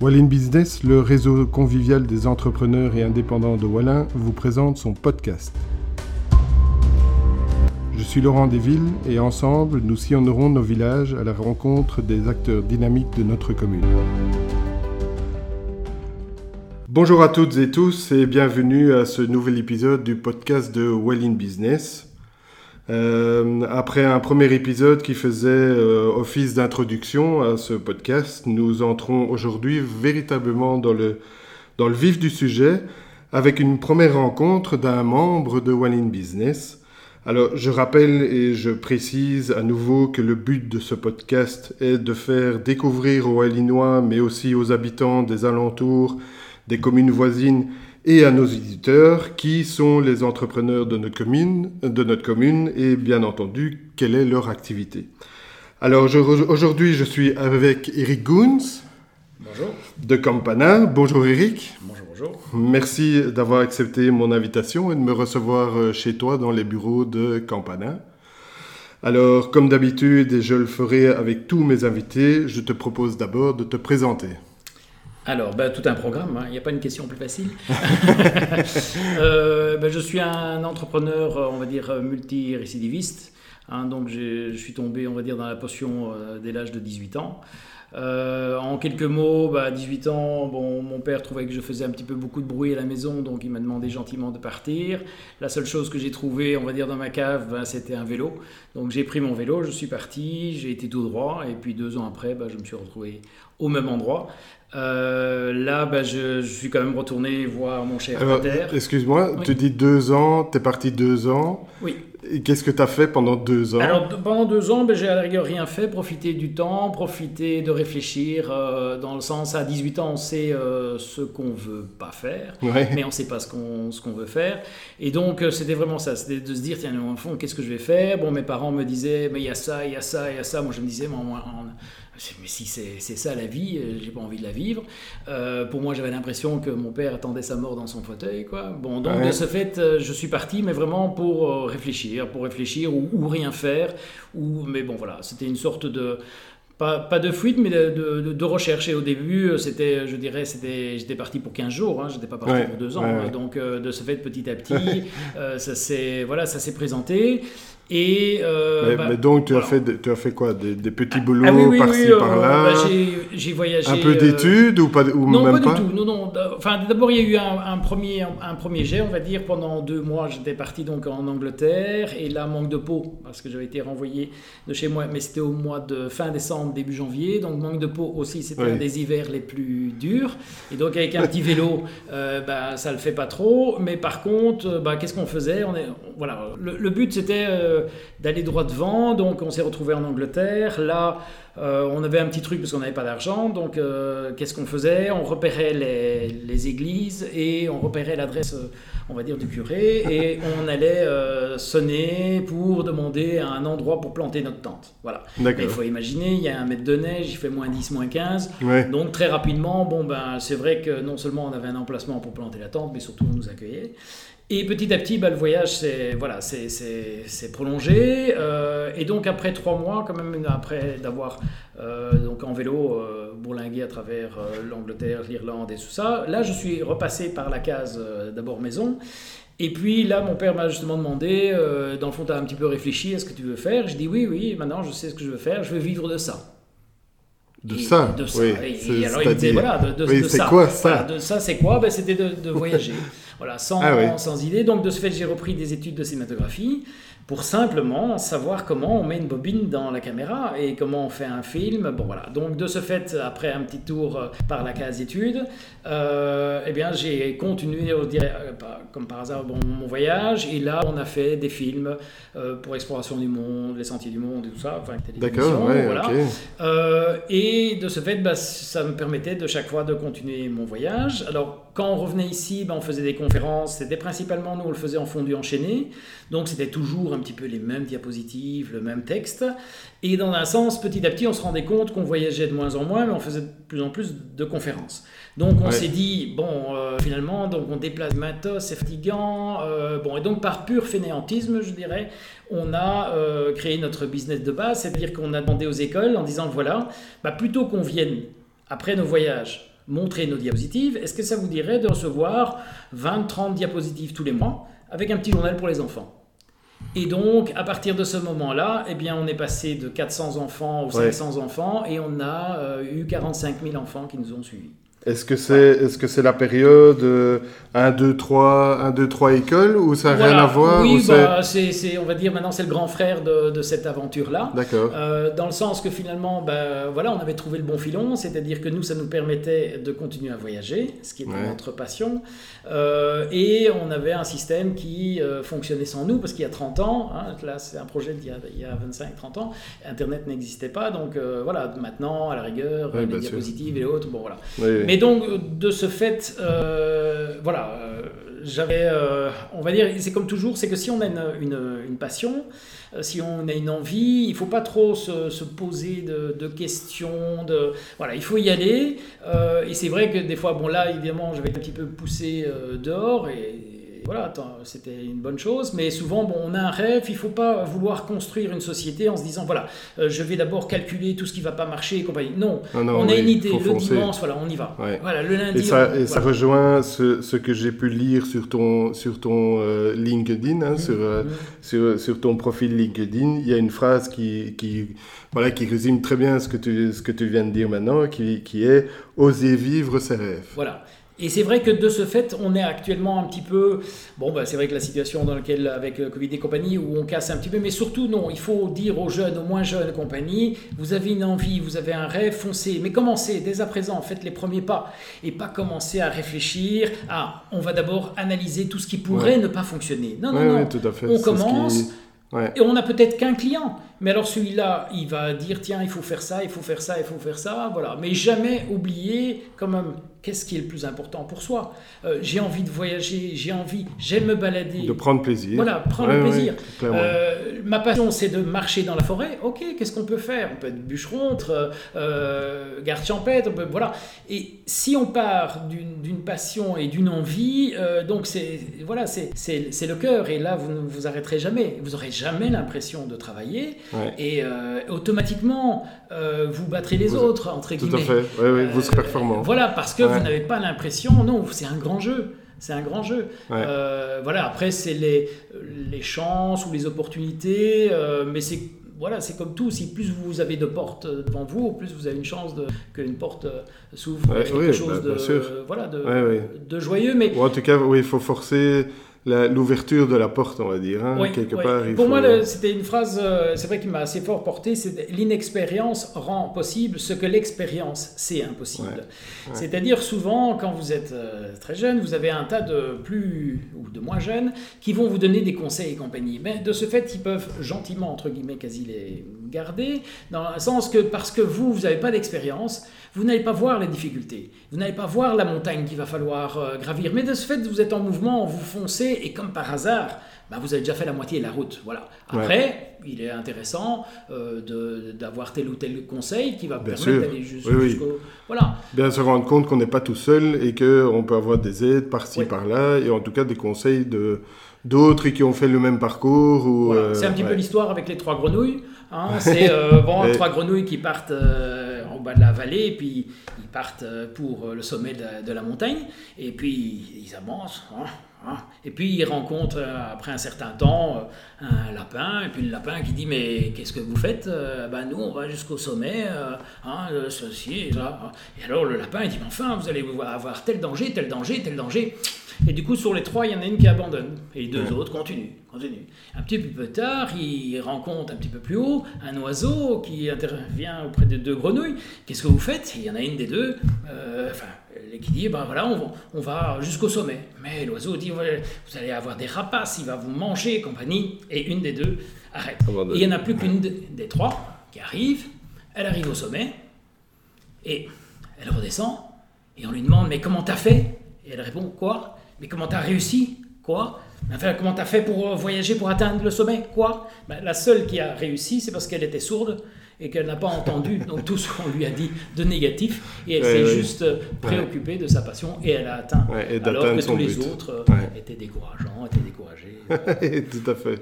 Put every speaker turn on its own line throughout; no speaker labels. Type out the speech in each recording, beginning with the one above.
Wallin Business, le réseau convivial des entrepreneurs et indépendants de Wallin, vous présente son podcast. Je suis Laurent Desvilles et ensemble, nous sillonnerons nos villages à la rencontre des acteurs dynamiques de notre commune. Bonjour à toutes et tous et bienvenue à ce nouvel épisode du podcast de Wallin Business. Euh, après un premier épisode qui faisait euh, office d'introduction à ce podcast, nous entrons aujourd'hui véritablement dans le, dans le vif du sujet avec une première rencontre d'un membre de One in Business. Alors, je rappelle et je précise à nouveau que le but de ce podcast est de faire découvrir aux Wallinois, mais aussi aux habitants des alentours, des communes voisines et à nos éditeurs qui sont les entrepreneurs de notre commune, de notre commune et bien entendu quelle est leur activité. Alors aujourd'hui je suis avec Eric Goons.
Bonjour.
De Campana. Bonjour Eric.
Bonjour, bonjour.
Merci d'avoir accepté mon invitation et de me recevoir euh, chez toi dans les bureaux de Campana. Alors, comme d'habitude, et je le ferai avec tous mes invités, je te propose d'abord de te présenter.
Alors, bah, tout un programme, hein. il n'y a pas une question plus facile. Euh, bah, je suis un entrepreneur, on va dire, multirécidiviste. Hein, donc, je suis tombé, on va dire, dans la potion euh, dès l'âge de 18 ans. Euh, en quelques mots, bah, à 18 ans, bon, mon père trouvait que je faisais un petit peu beaucoup de bruit à la maison, donc il m'a demandé gentiment de partir. La seule chose que j'ai trouvée, on va dire, dans ma cave, bah, c'était un vélo. Donc j'ai pris mon vélo, je suis parti, j'ai été tout droit, et puis deux ans après, bah, je me suis retrouvé au même endroit. Euh, là, bah, je, suis quand même retourné voir mon cher.
Excuse-moi, tu dis deux ans, tu es parti deux ans.
Oui.
Qu'est-ce que tu as fait pendant deux ans
Alors, pendant deux ans, ben, j'ai à la rigueur rien fait, profiter du temps, profiter de réfléchir, euh, dans le sens, à 18 ans, on sait euh, ce qu'on veut pas faire, mais on ne sait pas ce qu'on veut faire. Et donc, c'était vraiment ça, c'était de se dire, tiens, en fond, qu'est-ce que je vais faire? Bon, mes parents me disaient, mais il y a ça, il y a ça, il y a ça. Moi, je me disais, mais mais si c'est ça la vie, euh, j'ai pas envie de la vivre. Euh, pour moi, j'avais l'impression que mon père attendait sa mort dans son fauteuil, quoi. Bon, donc de ce fait, euh, je suis parti, mais vraiment pour réfléchir, pour réfléchir ou, rien faire. Ou, mais bon, voilà, c'était une sorte de pas, pas, de fuite, mais de, de, de, recherche. Et au début, c'était, je dirais, c'était, j'étais parti pour 15 jours, hein, j'étais pas parti pour deux ans. donc, de ce fait, petit à petit, ça s'est, voilà, ça s'est présenté.
Et, euh, bah, mais, donc, tu, as fait, tu as fait quoi? Des, petits ah, boulots ah par-ci, euh, par-là?
bah, J'ai voyagé.
Un peu euh, d'études ou, pas, ou
non,
même
pas, du tout. Non, non. Enfin, d'abord, il y a eu un, premier, un, premier jet, on va dire. Pendant deux mois, j'étais parti donc en Angleterre. Et là, manque de peau, parce que j'avais été renvoyé de chez moi. Mais c'était au mois de fin décembre, début janvier. Donc, manque de peau aussi, c'était un des hivers les plus durs. Et donc, avec un petit vélo, bah, ça le fait pas trop. Mais par contre, bah, qu'est-ce qu'on faisait? On est, voilà, le, le but, c'était d'aller droit devant. Donc on s'est retrouvé en Angleterre. Là, euh, on avait un petit truc parce qu'on n'avait pas d'argent. Donc euh, qu'est-ce qu'on faisait? On repérait les, églises et on repérait l'adresse, on va dire, du curé. Et on allait euh, sonner pour demander un endroit pour planter notre tente. Voilà. Il faut imaginer, il y a un mètre de neige, il fait moins 10, moins 15. Donc très rapidement, bon, ben, c'est vrai que non seulement on avait un emplacement pour planter la tente, mais surtout on nous accueillait. Et petit à petit, bah, le voyage c'est voilà, c'est prolongé. Euh, et donc après trois mois, quand même après d'avoir euh, donc en vélo euh, bourlingué à travers l'Angleterre, l'Irlande et tout ça, là je suis repassé par la case d'abord maison. Et puis là, mon père m'a justement demandé, dans le fond, tu as un petit peu réfléchi à ce que tu veux faire. Je dis oui, oui, maintenant je sais ce que je veux faire, je veux vivre de ça.
De ça
De ça. Oui, et, alors il me disait, voilà, de, de,
c'est quoi ça
De ça, c'est quoi? Ben, C'était de, voyager. Voilà, sans, ah sans idée. Donc de ce fait, j'ai repris des études de cinématographie pour simplement savoir comment on met une bobine dans la caméra et comment on fait un film. Bon voilà, donc de ce fait, après un petit tour euh, par la case études, euh, eh bien j'ai continué, euh, comme par hasard, bon, mon voyage et là on a fait des films pour Exploration du Monde, Les Sentiers du Monde et tout ça. Enfin,
D'accord, ouais,
voilà. et de ce fait, bah, ça me permettait de chaque fois de continuer mon voyage. Alors quand on revenait ici, bah, on faisait des conférences, c'était principalement nous on le faisait en fondu enchaîné, donc c'était toujours un petit peu les mêmes diapositives, le même texte. Et dans un sens, petit à petit, on se rendait compte qu'on voyageait de moins en moins, mais on faisait de plus en plus de conférences. Donc on s'est dit, bon, euh, finalement, donc on déplace matos, c'est fatigant. Euh, bon, et donc par pur fainéantisme, je dirais, on a euh, créé notre business de base, c'est-à-dire qu'on a demandé aux écoles en disant, voilà, bah, plutôt qu'on vienne après nos voyages montrer nos diapositives. Est-ce que ça vous dirait de recevoir 20-30 diapositives tous les mois avec un petit journal pour les enfants? Et donc, à partir de ce moment-là, eh bien, on est passé de 400 enfants aux 500 enfants et on a euh, eu 45 000 enfants qui nous ont suivis.
Est-ce que c'est est -ce c'est la période 1, 2, 3, 1, 2, 3 écoles ou ça n'a rien à voir
Oui, bah, c'est, on va dire maintenant c'est le grand frère de, de cette aventure-là.
D'accord.
Euh, dans le sens que finalement, bah, voilà, on avait trouvé le bon filon, c'est-à-dire que nous, ça nous permettait de continuer à voyager, ce qui était notre passion. Euh, et on avait un système qui euh, fonctionnait sans nous, parce qu'il y a 30 ans, hein, là c'est un projet d'il y a, a 25-30 ans, Internet n'existait pas, donc voilà, maintenant, à la rigueur, les diapositives et autres, bon voilà. Oui, et donc, de ce fait, euh, voilà, euh, j'avais, euh, on va dire, c'est comme toujours, c'est que si on a une, passion, si on a une envie, il faut pas trop se, poser de, questions, de, voilà, il faut y aller. et c'est vrai que des fois, bon là, évidemment, j'avais un petit peu poussé dehors et voilà, c'était une bonne chose. Mais souvent, bon, on a un rêve, il ne faut pas vouloir construire une société en se disant, voilà, euh, je vais d'abord calculer tout ce qui ne va pas marcher et compagnie. Non, ah on a une idée, le dimanche, voilà, on y va. Voilà, le lundi.
Et ça, et ça rejoint ce, ce que j'ai pu lire sur ton, sur ton euh, LinkedIn, hein, mmh, sur, euh, mmh. sur, sur, ton profil LinkedIn. Il y a une phrase qui, qui, voilà, qui résume très bien ce que tu, ce que tu viens de dire maintenant, qui, qui est oser vivre ses rêves.
Voilà. Et c'est vrai que de ce fait, on est actuellement un petit peu. Bon, bah, c'est vrai que la situation dans laquelle, avec le Covid et compagnie, où on casse un petit peu, mais surtout, non, il faut dire aux jeunes, aux moins jeunes compagnie, vous avez une envie, vous avez un rêve, foncez. Mais commencez dès à présent, faites les premiers pas. Et pas commencer à réfléchir à on va d'abord analyser tout ce qui pourrait ne pas fonctionner. Non, non, non.
tout à fait.
On commence. Et on n'a peut-être qu'un client. Mais alors celui-là, il va dire tiens, il faut faire ça, il faut faire ça, il faut faire ça, voilà. Mais jamais oublier quand même qu'est-ce qui est le plus important pour soi. Euh, j'ai envie de voyager, j'ai envie, j'aime me balader.
De prendre plaisir.
Voilà, prendre plaisir. Euh, ma passion, c'est de marcher dans la forêt. Ok, qu'est-ce qu'on peut faire? On peut être bûcheron, euh, garde champêtre, voilà. Et si on part d'une passion et d'une envie, euh, donc c'est voilà, c'est le cœur. Et là, vous ne vous arrêterez jamais. Vous n'aurez jamais l'impression de travailler. Et automatiquement, vous battrez les autres, entre guillemets.
Tout à fait, vous serez performant.
Voilà, parce que vous n'avez pas l'impression, non, c'est un grand jeu. C'est un grand jeu. Euh, voilà, après, c'est les, les chances ou les opportunités, euh, mais c'est voilà, c'est comme tout. Si plus vous avez de portes devant vous, plus vous avez une chance qu'une porte s'ouvre quelque chose bah, de, voilà, de, de, joyeux. Mais
en tout cas, oui, il faut forcer l'ouverture de la porte, on va dire, hein, quelque part.
Pour moi, c'était une phrase, euh, c'est vrai qui m'a assez fort porté, c'est l'inexpérience rend possible ce que l'expérience c'est impossible. C'est-à-dire souvent, quand vous êtes euh, très jeune, vous avez un tas de plus ou de moins jeunes qui vont vous donner des conseils et compagnie. Mais de ce fait, ils peuvent gentiment, entre guillemets, quasi les garder, dans le sens que parce que vous, vous n'avez pas d'expérience, vous n'allez pas voir les difficultés, vous n'allez pas voir la montagne qu'il va falloir euh, gravir. Mais de ce fait, vous êtes en mouvement, vous foncez, et comme par hasard, bah, vous avez déjà fait la moitié de la route. Voilà. Après, il est intéressant euh, d'avoir tel ou tel conseil qui va permettre d'aller jusqu'au. Voilà.
Bien se rendre compte qu'on n'est pas tout seul et qu'on peut avoir des aides par-ci, par-là, et en tout cas des conseils de d'autres qui ont fait le même parcours. Ou,
C'est un petit peu l'histoire avec les trois grenouilles. Hein. C'est euh, bon, trois grenouilles qui partent euh, au bas de la vallée, et puis ils partent euh, pour le sommet de, la montagne, et puis ils avancent. Hein, hein. et puis ils rencontrent, après un certain temps, un lapin, et puis le lapin qui dit Mais qu'est-ce que vous faites ben, Nous, on va jusqu'au sommet, ceci et ça. Et alors le lapin, il dit Mais enfin, vous allez avoir tel danger, tel danger, tel danger. Et du coup, sur les trois, il y en a une qui abandonne. Et les deux autres continuent, continuent. Un petit peu plus tard, il rencontre un petit peu plus haut un oiseau qui intervient auprès de deux grenouilles. Qu'est-ce que vous faites? Il y en a une des deux, euh, enfin, qui dit, ben voilà, on va, jusqu'au sommet. Mais l'oiseau dit, vous allez avoir des rapaces, il va vous manger, compagnie. Et une des deux arrête. Il n'y en a plus qu'une des trois qui arrive. Elle arrive au sommet. Et elle redescend. Et on lui demande, mais comment t'as fait? Et elle répond, quoi? Mais comment t'as réussi Quoi? Enfin, comment t'as fait pour euh, voyager pour atteindre le sommet Quoi? Ben, La seule qui a réussi, c'est parce qu'elle était sourde et qu'elle n'a pas entendu donc tout ce qu'on lui a dit de négatif et elle s'est juste euh, préoccupée de sa passion et elle a atteint alors que tous les autres euh, étaient décourageants, étaient découragés.
Tout à fait.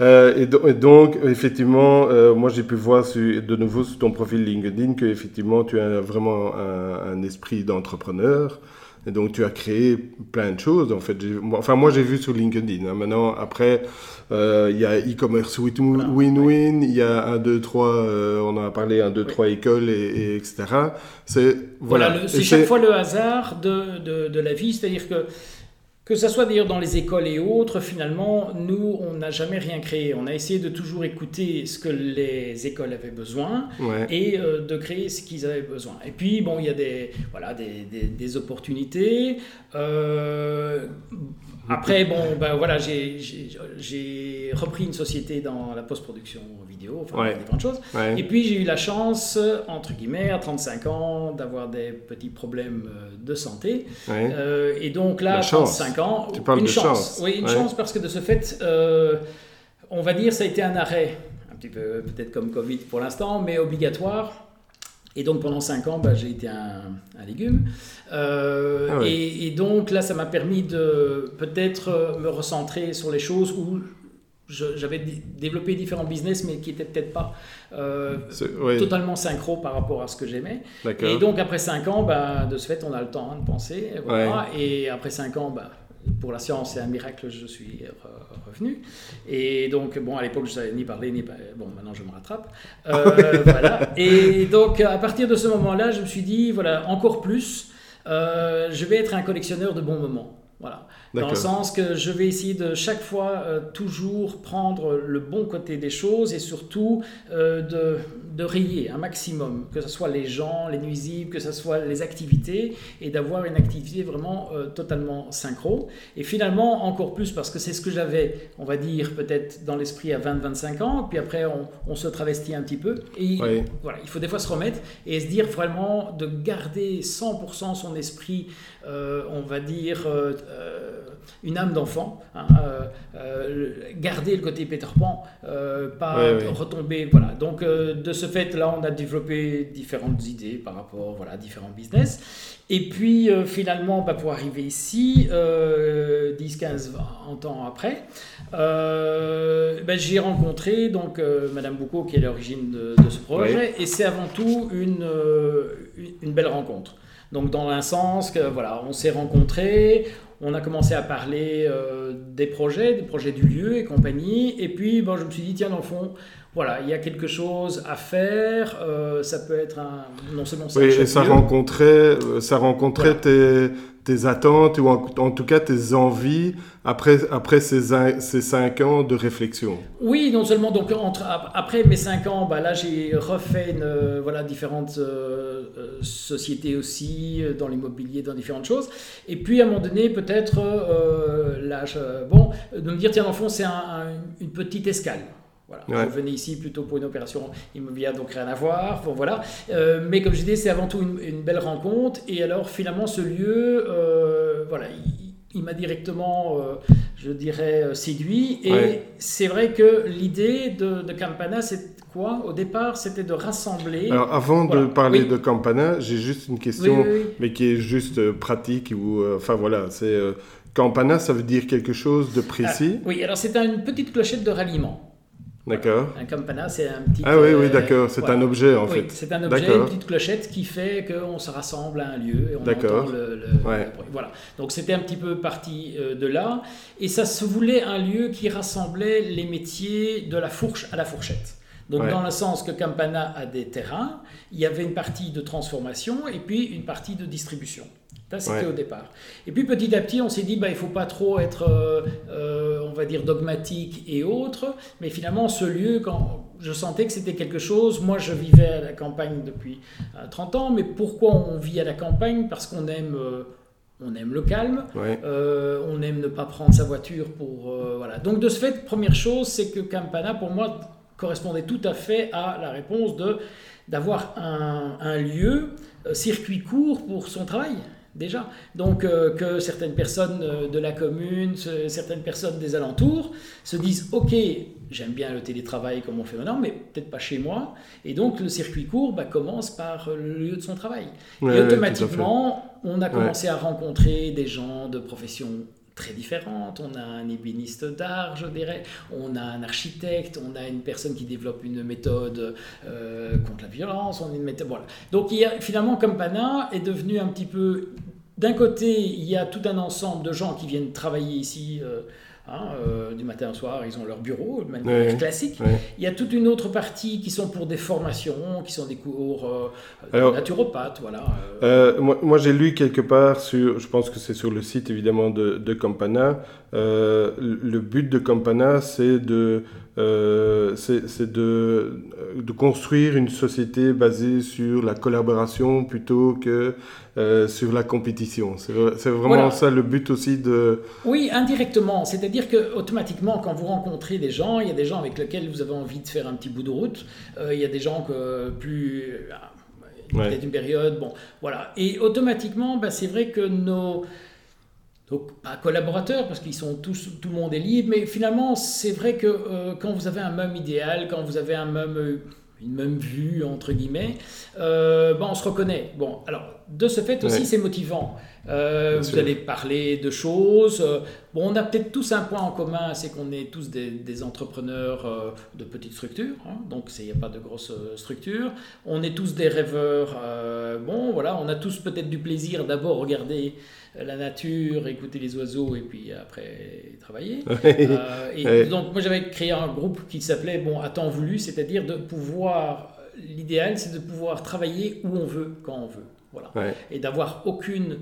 Euh, et, donc, effectivement, euh, moi j'ai pu voir de nouveau sur ton profil LinkedIn que effectivement tu as vraiment un, esprit d'entrepreneur. Et donc tu as créé plein de choses. En fait, enfin moi j'ai vu sur LinkedIn. Hein. Maintenant, après, euh, il y a e-commerce win-win, il y a un, deux, trois, on en a parlé, un, deux, trois écoles, et, etc.
C'est voilà. c'est chaque fois le hasard de, de, de la vie, c'est-à-dire que que ce soit d'ailleurs dans les écoles et autres, finalement, nous, on n'a jamais rien créé. On a essayé de toujours écouter ce que les écoles avaient besoin et euh, de créer ce qu'ils avaient besoin. Et puis, bon, il y a des, voilà, des, des, opportunités. Euh, après, bon, ben voilà, j'ai repris une société dans la post-production vidéo, enfin, des grandes choses. Et puis, j'ai eu la chance, entre guillemets, à 35 ans, d'avoir des petits problèmes euh, de santé. Euh, et donc là, à 35 ans,
tu parles
une
de
chance. Oui, une chance parce que de ce fait, euh, on va dire, ça a été un arrêt, un petit peu peut-être comme Covid pour l'instant, mais obligatoire. Et donc pendant 5 ans, bah, j'ai été un, légume. Euh, ah et, donc là, ça m'a permis de peut-être me recentrer sur les choses où j'avais développé différents business, mais qui n'étaient peut-être pas euh, totalement synchro par rapport à ce que j'aimais. Et donc après 5 ans, bah, de ce fait, on a le temps hein, de penser. Et après 5 ans, bah, pour la science, c'est un miracle, je suis revenu. Et donc, bon, à l'époque, je ne savais ni parler, ni... Bon, maintenant, je me rattrape. Euh, voilà. Et donc, à partir de ce moment-là, je me suis dit, voilà, encore plus, euh, je vais être un collectionneur de bons moments. Voilà. Dans le sens que je vais essayer de chaque fois euh, toujours prendre le bon côté des choses et surtout euh, de, de, rayer un maximum, que ce soit les gens, les nuisibles, que ce soit les activités, et d'avoir une activité vraiment euh, totalement synchro. Et finalement, encore plus parce que c'est ce que j'avais, on va dire, peut-être dans l'esprit à 20-25 ans, puis après on, on, se travestit un petit peu. Et voilà, il faut des fois se remettre et se dire vraiment de garder 100% son esprit, on va dire une âme d'enfant, hein, euh, euh, garder le côté Peter Pan, euh, pas retomber. Voilà. Donc de ce fait, là, on a développé différentes idées par rapport voilà, à différents business. Et puis finalement, bah, pour arriver ici, 10, 15, 20 ans après, bah, j'ai rencontré donc Madame Boucault qui est l'origine de, ce projet, et c'est avant tout une, une belle rencontre. Donc dans un sens que voilà, on s'est rencontrés, on a commencé à parler euh, des projets, des projets du lieu et compagnie. Et puis, bon, je me suis dit, tiens, dans le fond, voilà, il y a quelque chose à faire. Euh, ça peut être un, non seulement
ça. Oui, et ça rencontrait, euh, ça rencontrait tes, tes attentes ou en, tout cas tes envies après, après ces, ces cinq ans de réflexion
Oui, non seulement donc entre, après mes cinq ans, bah là j'ai refait une, voilà, différentes euh, euh, sociétés aussi, euh, dans l'immobilier, dans différentes choses. Et puis à un moment donné, peut-être, là, bon, de me dire, tiens, le fond, c'est une petite escale. Voilà. Je venais ici plutôt pour une opération immobilière, donc rien à voir. Bon, voilà. Euh, mais comme je disais, c'est avant tout une, belle rencontre. Et alors, finalement, ce lieu, euh, voilà, il, m'a directement, euh, je dirais, séduit. Et c'est vrai que l'idée de, Campana, c'est quoi? Au départ, c'était de rassembler.
Alors, avant de parler de Campana, j'ai juste une question, mais qui est juste pratique. Ou, enfin, voilà, c'est. Campana, ça veut dire quelque chose de précis?
Ah, Oui, alors c'est une petite clochette de ralliement.
D'accord.
Un campana, c'est un petit.
Ah oui, oui, euh, d'accord. C'est un objet en fait.
C'est un objet, une petite clochette qui fait qu'on se rassemble à un lieu et on entend le, le, Voilà. Donc c'était un petit peu parti euh, de là. Et ça se voulait un lieu qui rassemblait les métiers de la fourche à la fourchette. Donc dans le sens que Campana a des terrains, il y avait une partie de transformation et puis une partie de distribution. Ça, c'était au départ. Et puis petit à petit, on s'est dit, bah, il ne faut pas trop être, euh, euh, on va dire, dogmatique et autres. Mais finalement, ce lieu, quand je sentais que c'était quelque chose, moi je vivais à la campagne depuis 30 euh, ans, mais pourquoi on vit à la campagne? Parce qu'on aime... on aime le calme, on aime ne pas prendre sa voiture pour... voilà. Donc de ce fait, première chose, c'est que Campana, pour moi, correspondait tout à fait à la réponse de d'avoir un, un, lieu, circuit court pour son travail déjà. Donc euh, que certaines personnes euh, de la commune, certaines personnes des alentours se disent ok, j'aime bien le télétravail comme on fait maintenant, mais peut-être pas chez moi. Et donc le circuit court bah, commence par le lieu de son travail. et automatiquement, on a commencé à rencontrer des gens de professions très différentes. On a un ébéniste d'art, je dirais, on a un architecte, on a une personne qui développe une méthode euh, contre la violence, on a une méthode. Voilà. Donc finalement, Campana est devenu un petit peu. D'un côté, il y a tout un ensemble de gens qui viennent travailler ici. Euh, Hein, euh, du matin au soir, ils ont leur bureau de manière classique. Il y a toute une autre partie qui sont pour des formations, qui sont des cours euh, de naturopathes. Voilà.
Euh. moi, moi j'ai lu quelque part, sur, je pense que c'est sur le site évidemment de, de Campana, le but de Campana, c'est de euh, c'est de, de, construire une société basée sur la collaboration plutôt que euh, sur la compétition. C'est vraiment ça le but aussi de...
Oui, indirectement. C'est-à-dire que automatiquement, quand vous rencontrez des gens, il y a des gens avec lesquels vous avez envie de faire un petit bout de route. Euh, il y a des gens que plus... Peut-être une période, bon, voilà. Et automatiquement, bah, c'est vrai que nos pas collaborateurs parce qu'ils sont tous, tout le monde est libre, mais finalement c'est vrai que euh, quand vous avez un même idéal, quand vous avez un même, une même vue entre guillemets, euh, ben on se reconnaît. Bon, alors de ce fait aussi c'est motivant. Euh, vous allez parler de choses. Bon, on a peut-être tous un point en commun, c'est qu'on est tous des, entrepreneurs de petites structures, hein, donc il n'y a pas de grosses structures. On est tous des rêveurs. bon, voilà, on a tous peut-être du plaisir d'abord regarder la nature, écouter les oiseaux et puis après travailler. Euh, et donc moi j'avais créé un groupe qui s'appelait bon à temps voulu, c'est-à-dire de pouvoir l'idéal c'est de pouvoir travailler où on veut quand on veut. Voilà. Et d'avoir aucune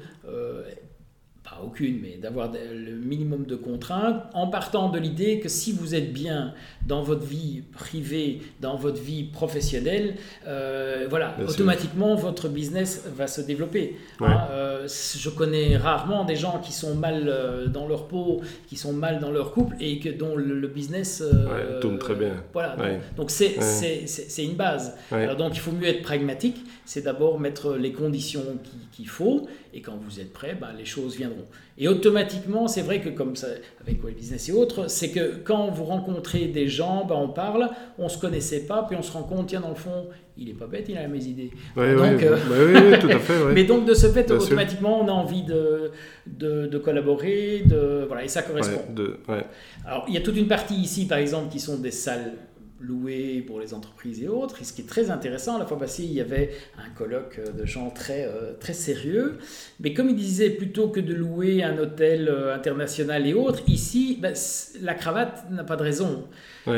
euh, aucune, mais d'avoir le minimum de contraintes, en partant de l'idée que si vous êtes bien dans votre vie privée, dans votre vie professionnelle, euh, voilà, automatiquement votre business va se développer. Hein, euh, je connais rarement des gens qui sont mal euh, dans leur peau, qui sont mal dans leur couple et que dont le, business
tourne très bien.
Voilà, donc c'est une base. Alors donc il faut mieux être pragmatique, c'est d'abord mettre les conditions qu'il faut et quand vous êtes prêt, ben, les choses viendront. Et automatiquement, c'est vrai que comme ça, avec Web Business et autres, c'est que quand vous rencontrez des gens, ben, on parle, on ne se connaissait pas, puis on se rend compte, tiens, dans le fond, il n'est pas bête, il a mes idées.
Oui, donc, euh, tout à fait.
Mais donc, de ce fait, automatiquement, on a envie de, de, de, collaborer, de, voilà, et ça correspond.
De,
Alors, il y a toute une partie ici, par exemple, qui sont des salles loués pour les entreprises et autres. Et ce qui est très intéressant, la fois passée, il y avait un colloque de gens très, euh, très sérieux. Mais comme il disait, plutôt que de louer un hôtel euh, international et autres, ici, ben, la cravate n'a pas de raison.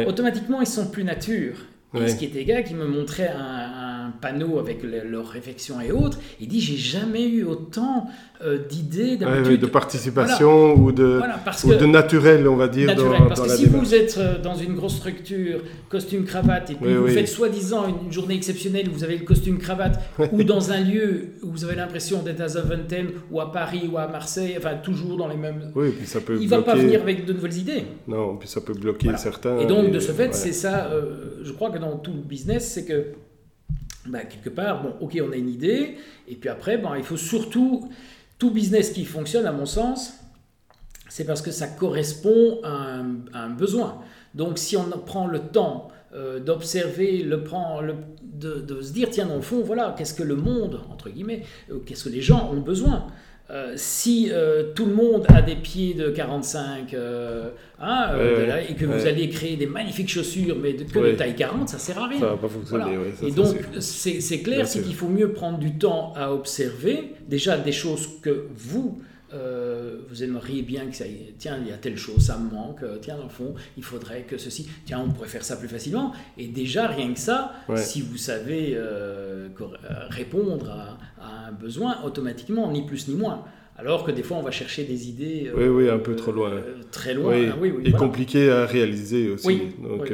Automatiquement, ils sont plus nature. Et ce qui était gars qui me montrait un, panneau avec leurs réflexions et autres, il dit j'ai jamais eu autant euh, d'idées,
de participation ou, de, ou de naturel, on va dire.
Naturel, parce que si vous êtes euh, dans une grosse structure, costume cravate, et puis vous faites soi-disant une journée exceptionnelle où vous avez le costume cravate, ou dans un lieu où vous avez l'impression d'être à Zaventem ou à Paris ou à Marseille, enfin toujours dans les mêmes.
Oui, puis ça peut.
Il ne va pas venir avec de nouvelles idées.
Non, puis ça peut bloquer certains.
Et donc de ce fait, c'est ça. Euh, je crois que dans tout le business, c'est que bah, quelque part, bon, ok, on a une idée, et puis après, bon, il faut surtout, tout business qui fonctionne, à mon sens, c'est parce que ça correspond à un, besoin. Donc si on prend le temps euh, d'observer, le, prend, le, de, se dire, tiens, dans le fond, voilà, qu'est-ce que le monde, entre guillemets, euh, qu'est-ce que les gens ont besoin? Euh, si euh, tout le monde a des pieds de 45 euh, hein, et que vous allez créer des magnifiques chaussures mais de, que de taille 40, ça sert à rien.
Ça va pas fonctionner.
et donc c'est clair, c'est qu'il faut mieux prendre du temps à observer déjà des choses que vous euh, vous aimeriez bien que ça tiens, il y a telle chose, ça me manque, euh, tiens, dans le fond, il faudrait que ceci, tiens, on pourrait faire ça plus facilement. Et déjà, rien que ça, si vous savez euh, répondre à, un besoin, automatiquement, ni plus ni moins. Alors que des fois, on va chercher des idées.
oui, oui, un peu trop loin.
très loin.
Oui, oui, et compliqué à réaliser aussi.
Oui, Donc,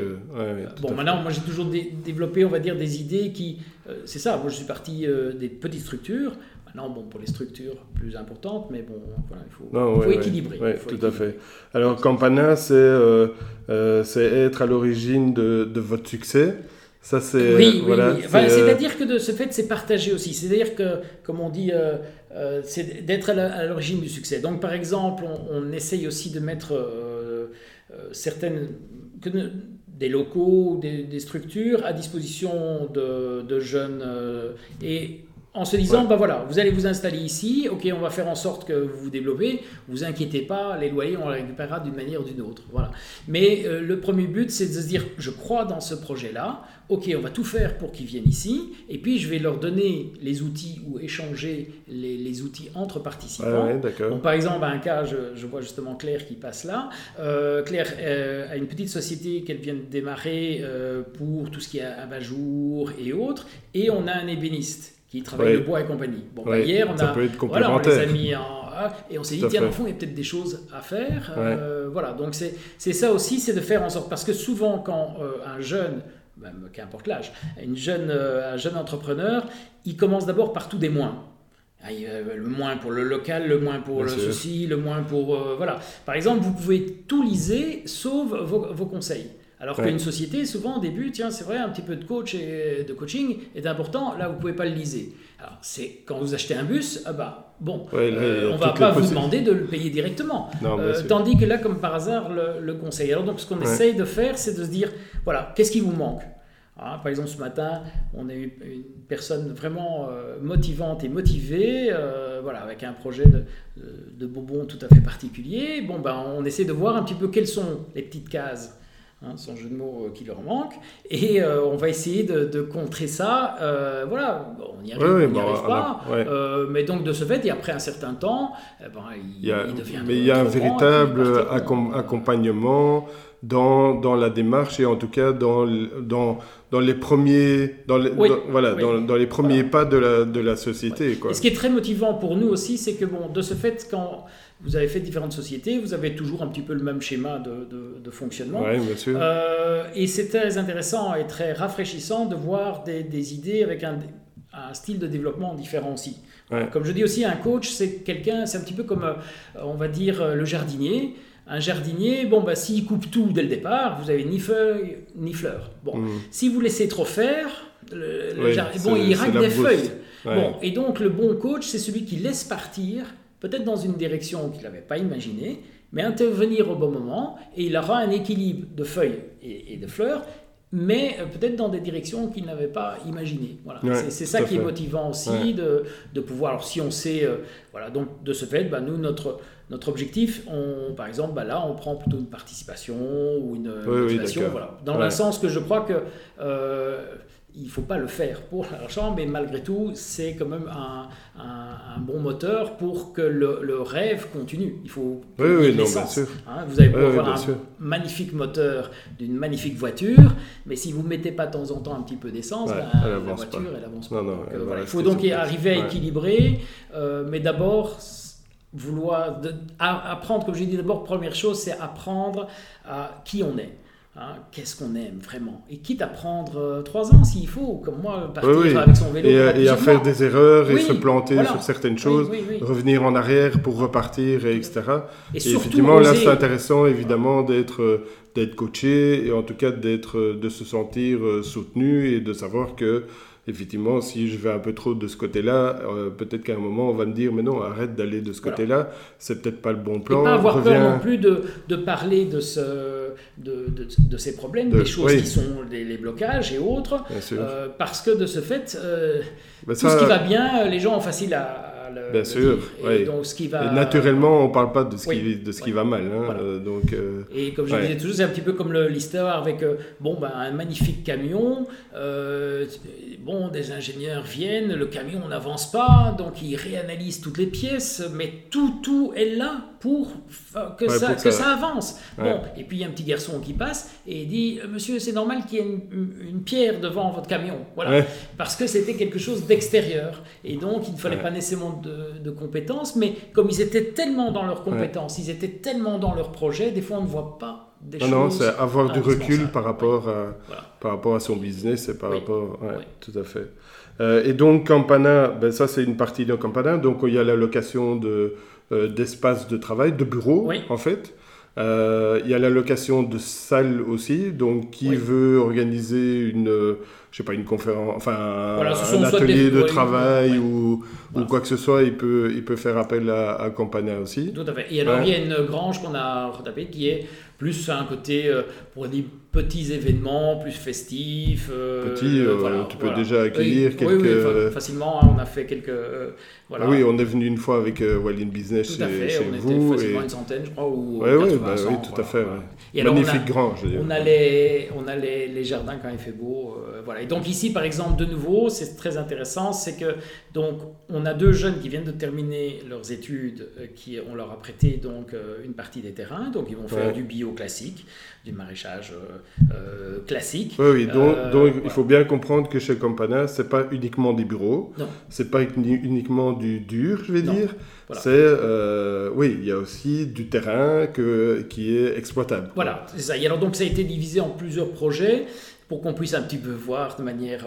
bon, maintenant, moi, j'ai toujours développé, on va dire, des idées qui. c'est ça, moi, je suis parti des petites structures. Maintenant, bon, pour les structures plus importantes, mais bon, voilà, il faut, équilibrer.
tout à fait. Alors, Campana, euh, euh, c'est être à l'origine de, de, votre succès. Ça, c'est.
Oui, voilà, oui. Euh, c'est-à-dire que de ce fait, c'est partagé aussi. C'est-à-dire que, comme on dit, c'est d'être à l'origine du succès. Donc, par exemple, on, essaye aussi de mettre certaines. Que, des locaux, des, des, structures à disposition de, de jeunes et en se disant, bah voilà, vous allez vous installer ici, ok, on va faire en sorte que vous vous développez, vous inquiétez pas, les loyers, on les récupérera d'une manière ou d'une autre. Voilà. Mais euh, le premier but, c'est de se dire, je crois dans ce projet-là, ok, on va tout faire pour qu'ils viennent ici, et puis je vais leur donner les outils ou échanger les, outils entre participants. par exemple, un cas, je, vois justement Claire qui passe là. Euh, Claire euh, a une petite société qu'elle vient de démarrer pour tout ce qui est abat-jour et autres, et on a un ébéniste qui travaille le bois et compagnie.
Bon, bah, hier, on a,
voilà, on les a mis en, et on s'est dit, tiens, au fond, il y a peut-être des choses à faire. Euh, voilà, donc c'est ça aussi, c'est de faire en sorte, parce que souvent, quand euh, un jeune, même qu'importe l'âge, jeune, euh, un jeune entrepreneur, il commence d'abord par tout des moins. Ah, le moins pour le local, le moins pour le souci, le moins pour... voilà. Par exemple, vous pouvez tout liser, sauf vos conseils. Alors qu'une société, souvent au début, tiens, c'est vrai, un petit peu de coach et de coaching est important. Là, vous pouvez pas le liser. Alors, c'est quand vous achetez un bus, ah bah bon, euh, on va pas vous demander de le payer directement. Euh, tandis que là, comme par hasard, le, conseil. Alors donc, ce qu'on essaye de faire, c'est de se dire, voilà, qu'est-ce qui vous manque? Ah, par exemple, ce matin, on a eu une personne vraiment euh, motivante et motivée, voilà, avec un projet de, de, bonbons tout à fait particulier. Bon, ben, on essaie de voir un petit peu quelles sont les petites cases Hein, sans jeu de mots euh, qui leur manque. Et euh, on va essayer de, contrer ça. Euh, voilà, on n'y arrive, bah, pas. mais donc, de ce fait, et après un certain temps, eh ben, il, devient.
Mais il y a un véritable accompagnement dans, dans, la démarche et en tout cas dans, dans, dans les premiers, dans les, voilà, Dans, les premiers pas de la, de la société. Quoi.
Et ce qui est très motivant pour nous aussi, c'est que bon, de ce fait, quand vous avez fait différentes sociétés, vous avez toujours un petit peu le même schéma de, de, fonctionnement.
Oui, bien sûr.
Euh, et c'est très intéressant et très rafraîchissant de voir des, des idées avec un, un, style de développement différent aussi. Comme je dis aussi, un coach, c'est quelqu'un, c'est un petit peu comme, euh, on va dire, euh, le jardinier. Un jardinier, bon, bah, s'il coupe tout dès le départ, vous avez ni feuilles ni fleurs. Bon, mm. si vous laissez trop faire, le, bon, il rate des feuilles. Bon, et donc le bon coach, c'est celui qui laisse partir peut-être dans une direction qu'il n'avait pas imaginée, mais intervenir au bon moment, et il aura un équilibre de feuilles et, de fleurs, mais euh, peut-être dans des directions qu'il n'avait pas imaginées. Voilà. c'est ça qui est motivant aussi, de, de, pouvoir, alors si on sait, euh, voilà, donc de ce fait, bah, nous, notre, notre objectif, on, par exemple, bah, là, on prend plutôt une participation ou une motivation, voilà, dans le sens que je crois que... Euh, il ne faut pas le faire pour l'argent, mais malgré tout, c'est quand même un, un, bon moteur pour que le, le, rêve continue. Il faut
oui, oui, non, bien sûr.
Hein, vous avez avoir un magnifique moteur d'une magnifique voiture, mais si vous ne mettez pas de temps en temps un petit peu d'essence, ben, la voiture, elle avance pas. Euh, il faut donc arriver à équilibrer, euh, mais d'abord vouloir apprendre, comme j'ai dit d'abord, première chose, c'est apprendre à qui on est. Hein, qu'est-ce qu'on aime vraiment. Et quitte à prendre euh, trois ans s'il faut, comme moi, partir avec son vélo.
Et, à faire des erreurs et se planter sur certaines choses, revenir en arrière pour repartir, et etc. Et, effectivement, là, c'est intéressant, évidemment, d'être euh, d'être coaché et en tout cas d'être de se sentir euh, soutenu et de savoir que effectivement, si je vais un peu trop de ce côté-là, euh, peut-être qu'à un moment, on va me dire, mais non, arrête d'aller de ce côté-là, c'est peut-être pas le bon plan.
Et pas avoir peur non plus de, de parler de, ce, de, de, de ces problèmes, des choses qui sont les, blocages et autres, euh, parce que de ce fait, euh, tout ce qui va bien, les gens ont facile à
Bien sûr. Et, donc, ce qui va... naturellement, on ne parle pas de ce qui, de ce qui va mal. Hein, euh, donc, euh,
Et comme je disais toujours, c'est un petit peu comme l'histoire avec euh, bon, ben, un magnifique camion. Bon, des ingénieurs viennent, le camion n'avance pas, donc ils réanalysent toutes les pièces, mais tout, tout est là pour que, ça, que ça, avance. Bon, et puis il y a un petit garçon qui passe et il dit Monsieur, c'est normal qu'il y ait une, pierre devant votre camion. Voilà. Parce que c'était quelque chose d'extérieur. Et donc, il ne fallait pas nécessairement de, compétences, mais comme ils étaient tellement dans leurs compétences, ils étaient tellement dans leur projet, des fois on ne voit pas des choses.
Non, c'est avoir du recul par rapport, à, par rapport à son business et par rapport. tout à fait. Euh, et donc, Campana, ben, ça c'est une partie de Campana, donc il y a l'allocation de, euh, d'espace de travail, de bureau en fait. Euh, il y a l'allocation de salles aussi, donc qui veut organiser une je sais pas, une conférence, enfin
Voilà,
un, atelier
des-
de
oui,
travail
oui.
ou,
Voilà.
ou quoi que ce soit, il peut, il peut faire appel à, à Campana aussi.
Tout à fait. Et alors,
Ouais.
il y a une grange qu'on a retapée qui est plus un côté euh, pour des petits événements, plus festifs. euh,
Petit, euh,
voilà,
tu peux
voilà.
déjà accueillir quelques...
Oui, oui, fa- facilement. hein, on a fait quelques. voilà.
Ah oui, on est venu une fois avec Wallin Business
Tout à fait.
chez
on
vous.
était facilement
Et...
une centaine, je crois, ou
Ouais, ouais,
80,
bah
100,
oui, tout à fait. ouais.
Et alors, on a-
Magnifique grand, je veux dire.
On a les, on a les, les jardins quand il fait beau. euh, voilà. Et donc ici, par exemple, de nouveau, c'est très intéressant, c'est que donc on a deux jeunes qui viennent de terminer leurs études, euh, qui on leur a prêté donc euh, une partie des terrains, donc ils vont faire
Ouais.
du bio classique, du maraîchage euh, euh, classique.
Oui, oui, donc,
Euh,
donc il faut bien comprendre que chez Campana, c'est pas uniquement des bureaux,
Non.
c'est pas uni- uniquement du dur, je vais
Non,
dire.
voilà.
C'est, euh, oui, il y a aussi du terrain que, qui est exploitable.
Voilà, c'est ça. Et alors donc ça a été divisé en plusieurs projets pour qu'on puisse un petit peu voir de manière...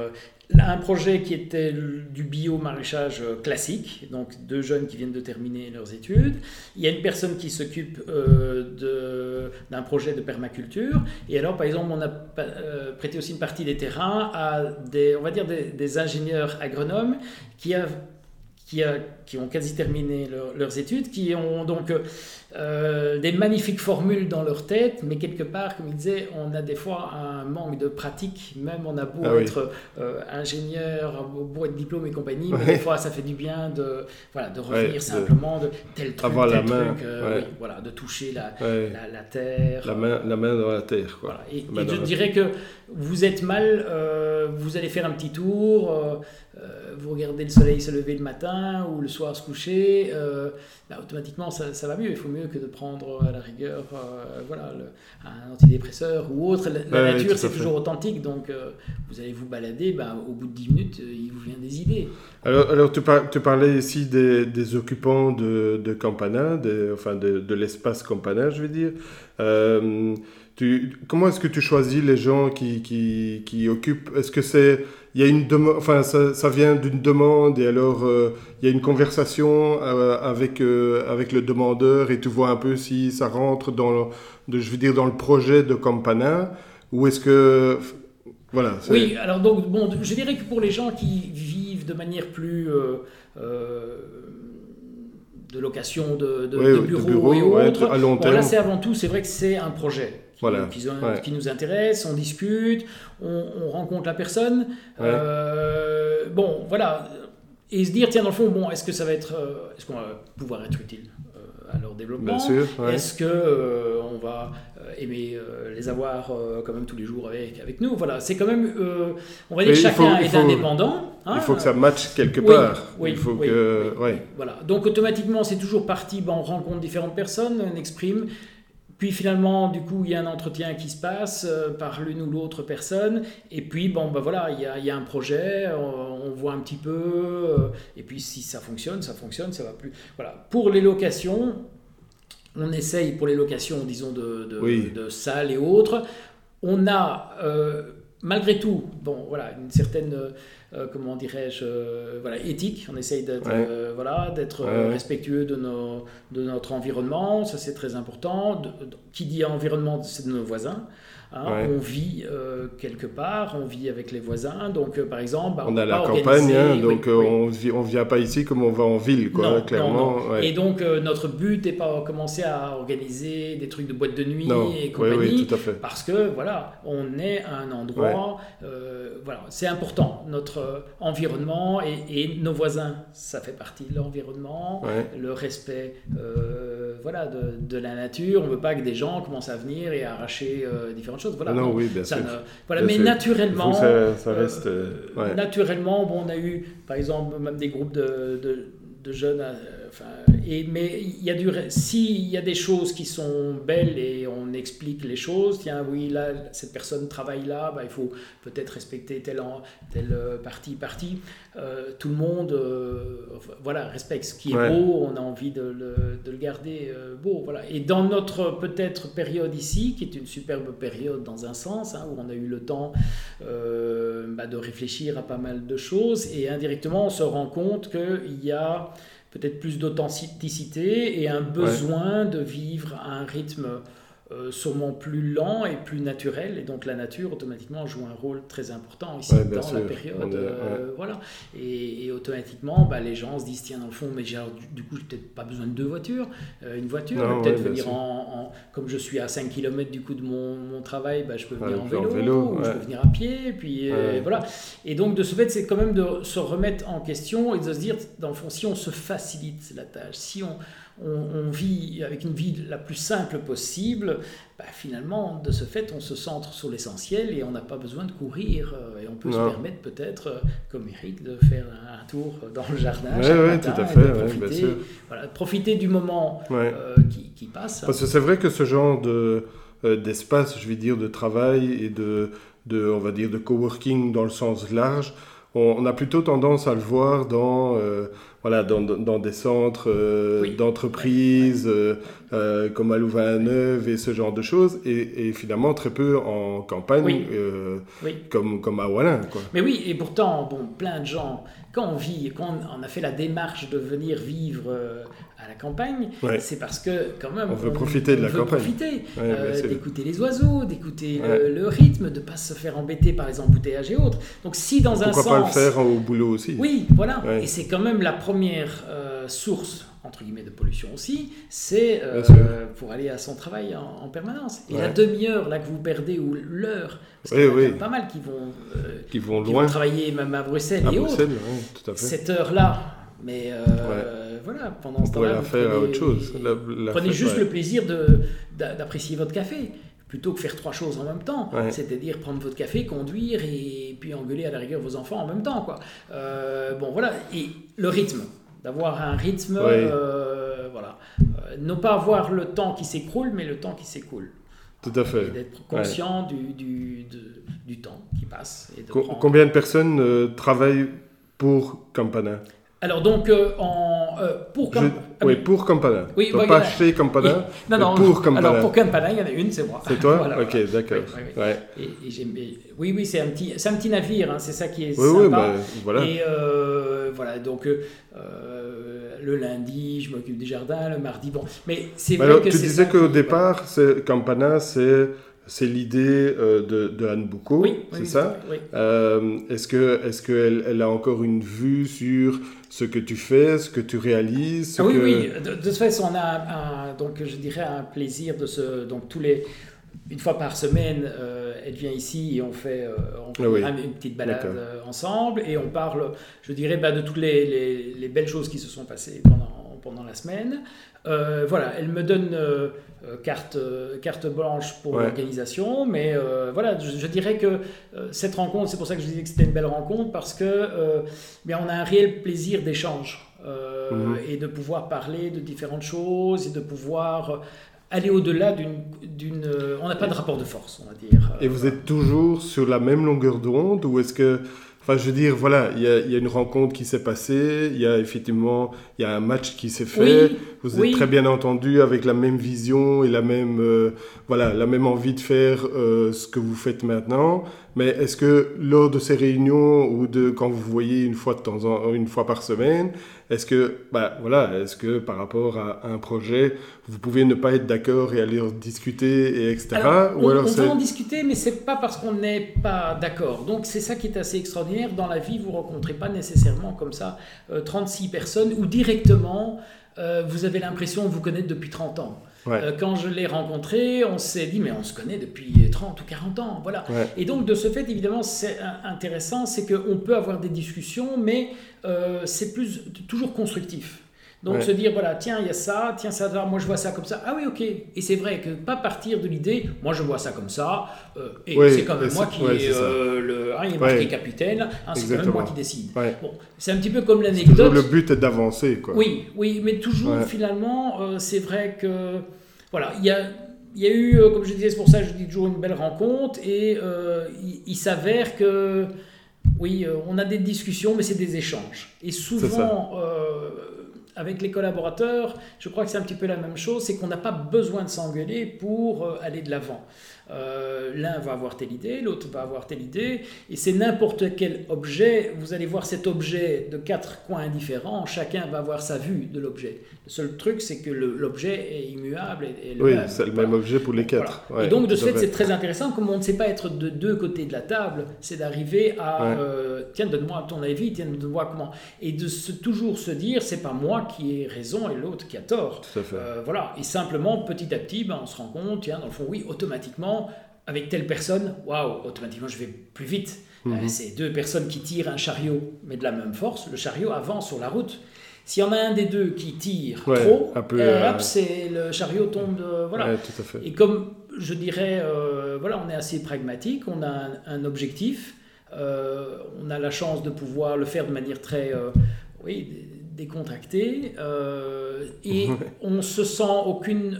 un projet qui était du bio-maraîchage euh, classique, donc deux jeunes qui viennent de terminer leurs études. Il y a une personne qui s'occupe euh, d'un projet de permaculture. Et alors, par exemple, on a euh, prêté aussi une partie des terrains à des, on va dire, des ingénieurs agronomes qui, a- qui, a- qui ont quasi terminé leur- leurs études, qui ont donc euh, des magnifiques formules dans leur tête, mais quelque part, comme il disait, on a des fois un manque de pratique, même on a beau
Ah oui.
être euh, ingénieur, beau être diplôme et compagnie, mais
Ouais.
des fois ça fait du bien de, voilà, de revenir
Ouais, de-
simplement de tel truc,
avoir
tel
la main,
truc, euh,
ouais.
oui, voilà, de toucher la, la, la terre.
la, main, la main dans la terre, quoi.
Voilà. Et, et je dirais que vous êtes mal, vous allez faire un petit tour, vous regardez le soleil se lever le matin ou le soir se coucher, euh, bah, automatiquement ça, ça va mieux. Il faut mieux que de prendre à la rigueur euh, voilà, le- un antidépresseur ou autre. La,
Ouais,
nature
à
c'est toujours authentique, donc euh, vous allez vous balader, bah, au bout de 10 minutes, euh, il vous vient des idées.
Alors, alors tu, par- tu parlais ici des, des occupants de, de Campana, des- enfin de, de l'espace Campana, je veux dire. Euh, tu, comment est-ce que tu choisis les gens qui, qui, qui occupent? Est-ce que c'est il y a une demande, enfin ça, ça vient d'une demande et alors euh, il y a une conversation euh, avec euh, avec le demandeur et tu vois un peu si ça rentre dans le, de, je veux dire dans le projet de Campana ou est-ce que voilà
Oui, alors donc, bon, je dirais que pour les gens qui vivent de manière plus de location de, de,
Oui,
bureaux
bureaux,
et
ouais,
autres,
à long
bon, là
terme.
c'est avant tout, c'est vrai que c'est un projet
Voilà,
qui, ont-
ouais.
qui nous intéresse, on discute, on, on rencontre la personne.
Ouais.
Euh, bon, voilà. Et se dire, tiens, dans le fond, bon, est-ce que ça va être, euh, est-ce qu'on va pouvoir être utile euh, à leur développement?
Bien sûr ouais.
est-ce que euh, on va euh, aimer euh, les avoir euh, quand même tous les jours avec, avec nous? Voilà, c'est quand même, euh, on va dire
Mais
que chacun
faut-
est
faut-
indépendant. hein.
il faut que ça matche quelque part
oui,
il faut
oui,
que
Voilà. Donc automatiquement, c'est toujours parti. Ben, on rencontre différentes personnes, on exprime. Puis finalement, du coup, il y a un entretien qui se passe euh, par l'une ou l'autre personne. Et puis, bon, ben voilà, il y a, il y a un projet, on, on voit un petit peu. euh, et puis, si ça fonctionne, ça fonctionne, ça va plus. Voilà. Pour les locations, on essaye pour les locations, disons, de, de,
Oui.
de salles et autres. On a, euh, malgré tout, bon, voilà, une certaine, euh, comment dirais-je, euh, voilà, éthique. On essaye d'être,
Ouais.
euh, voilà, d'être
Ouais,
euh, respectueux de, nos, de notre environnement. Ça, c'est très important. De- de- qui dit environnement, c'est de nos voisins. Hein.
Ouais.
On vit euh, quelque part, on vit avec les voisins. Donc, euh, par exemple, bah,
on a la campagne hein,
oui,
donc euh,
oui.
on on vient pas ici comme on va en ville quoi
Non,
clairement
non, non.
ouais.
Et donc, notre but n'est pas commencer à organiser des trucs de boîte de nuit et compagnie.
oui tout à fait
Parce que voilà, on est à un endroit, voilà, c'est important. Notre environnement et, et nos voisins, ça fait partie de l'environnement. Le respect, voilà, de, de la nature. On ne veut pas que des gens commencent à venir et à arracher différentes choses. Voilà.
non oui bien
ça
sûr
ne- voilà,
Bien
mais
sûr.
Naturellement.
ça, ça
euh,
reste euh, ouais.
Naturellement, bon, on a eu, par exemple, même des groupes de, de, de jeunes. Et, mais il y a du, s'il y a des choses qui sont belles et on explique les choses, tiens, oui, là, cette personne travaille là, bah, il faut peut-être respecter telle, telle euh, partie, partie. Euh, tout le monde, euh, voilà, respecte ce qui est
Ouais.
beau. On a envie de le, de le garder euh, beau, voilà. Et dans notre peut-être période ici, qui est une superbe période dans un sens, hein, où on a eu le temps bah, de réfléchir à pas mal de choses et indirectement on se rend compte qu'il y a peut-être plus d'authenticité et un besoin de vivre à un rythme euh, sûrement plus lent et plus naturel, et donc la nature automatiquement joue un rôle très important ici dans la période. Euh, voilà. Et, automatiquement, bah, les gens se disent tiens, dans le fond, mais j'ai, du, coup, j'ai peut-être pas besoin de deux voitures, euh, une voiture, peut-être venir en, Comme je suis à 5 km du coup de mon, mon travail, bah, je peux venir en vélo, ou je peux venir à pied, puis voilà. Et donc, de ce fait, c'est quand même de se remettre en question et de se dire, dans le fond, si on se facilite la tâche, si on on, vit avec une vie la plus simple possible, bah, finalement, de ce fait, on se centre sur l'essentiel et on n'a pas besoin de courir. Euh, et on peut se permettre peut-être, euh, comme Eric, de faire un tour dans le jardin.
Oui, tout à fait. De profiter,
voilà, profiter du moment euh, qui, passe.
Parce que c'est vrai que ce genre de, d'espace, je vais dire, de travail et de, de, on va dire, de coworking dans le sens large, on, a plutôt tendance à le voir dans voilà, dans, dans, des centres euh, d'entreprise euh, euh, comme à Louvain-Neuve et ce genre de choses, et, et finalement très peu en campagne Comme, comme à Wallin. Quoi.
Mais oui, et pourtant, bon, plein de gens, quand on vit, quand on a fait la démarche de venir vivre à la campagne, c'est parce que quand même
on veut profiter de la campagne,
profiter, d'écouter les oiseaux, d'écouter le, rythme, de pas se faire embêter par les embouteillages et autres. Donc si dans un sens,
pas le faire au boulot aussi.
Oui, voilà. Et c'est quand même la première euh, source entre guillemets de pollution aussi, c'est euh, pour aller à son travail en, permanence. Et la demi-heure là que vous perdez ou l'heure, parce y a pas mal qui vont,
euh, qui vont loin,
travailler même à Bruxelles et autres. Cette heure-là, mais voilà, pendant ce temps-là,
vous faire prenez, autre chose.
prenez juste le plaisir d'apprécier votre café plutôt que faire trois choses en même temps, c'est-à-dire prendre votre café, conduire et puis engueuler à la rigueur vos enfants en même temps. Quoi. Euh, bon, voilà. Et le rythme, d'avoir un rythme, euh, voilà. Euh, ne pas avoir le temps qui s'écroule, mais le temps qui s'écoule.
Tout à fait.
D'être conscient du, du, du, temps qui passe. Et
Combien de personnes travaillent pour Campana?
Alors donc, euh, en, euh, pour
Campana. Ah oui, pour Campana. Oui, pas chez Campana, non, non, pour Campana.
Alors pour Campana, il y en a une, c'est moi.
C'est toi Ok, d'accord.
Oui, oui, c'est un, petit, un petit navire, hein, c'est ça qui est sympa. Bah, voilà. Et euh, voilà, donc le lundi, je m'occupe du jardin, le mardi, bon. Mais c'est vrai que
Tu disais qu'au départ, Campana, c'est c'est l'idée de, de, Anne Boucault, oui, c'est ça oui, Est-ce qu'elle est qu'elle elle a encore une vue sur ce que tu fais, ce que tu réalises.
Ah oui, oui. De, toute façon, on a un, donc je dirais un plaisir de se donc tous les une fois par semaine, euh, elle vient ici et on fait, euh, on ah une petite balade euh, ensemble et on parle, je dirais, bah, de toutes les, les, les, belles choses qui se sont passées pendant, pendant la semaine. voilà, elle me donne euh, carte, euh, carte blanche pour l'organisation. Mais euh, voilà, je, dirais que cette rencontre, c'est pour ça que je disais que c'était une belle rencontre, parce que bien, on a un réel plaisir d'échange. Mhm. et de pouvoir parler de différentes choses et de pouvoir aller au-delà d'une... On n'a pas de rapport de force, on va dire.
Et vous êtes toujours sur la même longueur d'onde ou est-ce que Enfin, je veux dire, voilà, il y a, y a, une rencontre qui s'est passée, il y a effectivement, il y a un match qui s'est fait. vous êtes très bien entendu avec la même vision et la même, euh, voilà, la même envie de faire euh, ce que vous faites maintenant. Mais est-ce que lors de ces réunions ou de quand vous voyez une fois de temps en une fois par semaine, est-ce que, bah, voilà, est-ce que par rapport à un projet, vous pouvez ne pas être d'accord et aller en discuter et etc.
ou on, alors on peut en discuter, mais c'est pas parce qu'on n'est pas d'accord. Donc c'est ça qui est assez extraordinaire. Dans la vie, vous rencontrez pas nécessairement comme ça 36 euh, personnes ou directement euh, vous avez l'impression de vous connaître depuis 30 ans. Euh, quand je l'ai rencontré, on s'est dit, mais on se connaît depuis 30 ou 40 ans. Voilà. Et donc, de ce fait, évidemment, c'est intéressant, c'est qu'on peut avoir des discussions, mais euh, c'est plus toujours constructif. Donc se dire, voilà, tiens, il y a ça, tiens, ça, moi je vois ça comme ça. Ah oui, ok. Et c'est vrai que pas partir de l'idée, moi je vois ça comme ça, euh, et c'est quand même moi qui est, euh, le. Hein, il est marqué capitaine, hein, c'est quand même moi qui décide. Bon, c'est un petit peu comme l'anecdote.
Le but est d'avancer, quoi.
Oui, oui, mais toujours finalement, euh, c'est vrai que. Voilà, il y a. Il y a eu, comme je disais, c'est pour ça que je dis toujours une belle rencontre, et il, s'avère que, oui, on a des discussions, mais c'est des échanges. Et souvent, avec les collaborateurs, je crois que c'est un petit peu la même chose, c'est qu'on n'a pas besoin de s'engueuler pour euh, aller de l'avant. Euh, l'un va avoir telle idée, l'autre va avoir telle idée, et c'est n'importe quel objet, vous allez voir cet objet de quatre coins différents, chacun va avoir sa vue de l'objet. Le seul truc, c'est que l'objet est immuable. Et,
oui, c'est le même objet pour les quatre.
et donc, de ce fait, c'est très intéressant, comme on ne sait pas être de deux côtés de la table, c'est d'arriver à, euh, tiens, donne-moi ton avis, tiens, donne-moi comment. Et de se, toujours se dire, c'est pas moi qui ai raison et l'autre qui a tort.
Tout à fait.
Euh, voilà, et simplement, petit à petit, ben, on se rend compte, tiens, dans le fond, oui, automatiquement, avec telle personne, waouh, automatiquement je vais plus vite. Mhm. Euh, c'est deux personnes qui tirent un chariot, mais de la même force, le chariot avance sur la route. S'il y en a un des deux qui tire trop, euh, euh, c'est le chariot tombe. voilà. Et comme je dirais, voilà, on est assez pragmatique, on a un, objectif, on a la chance de pouvoir le faire de manière très, oui, décontractée, et on se sent aucune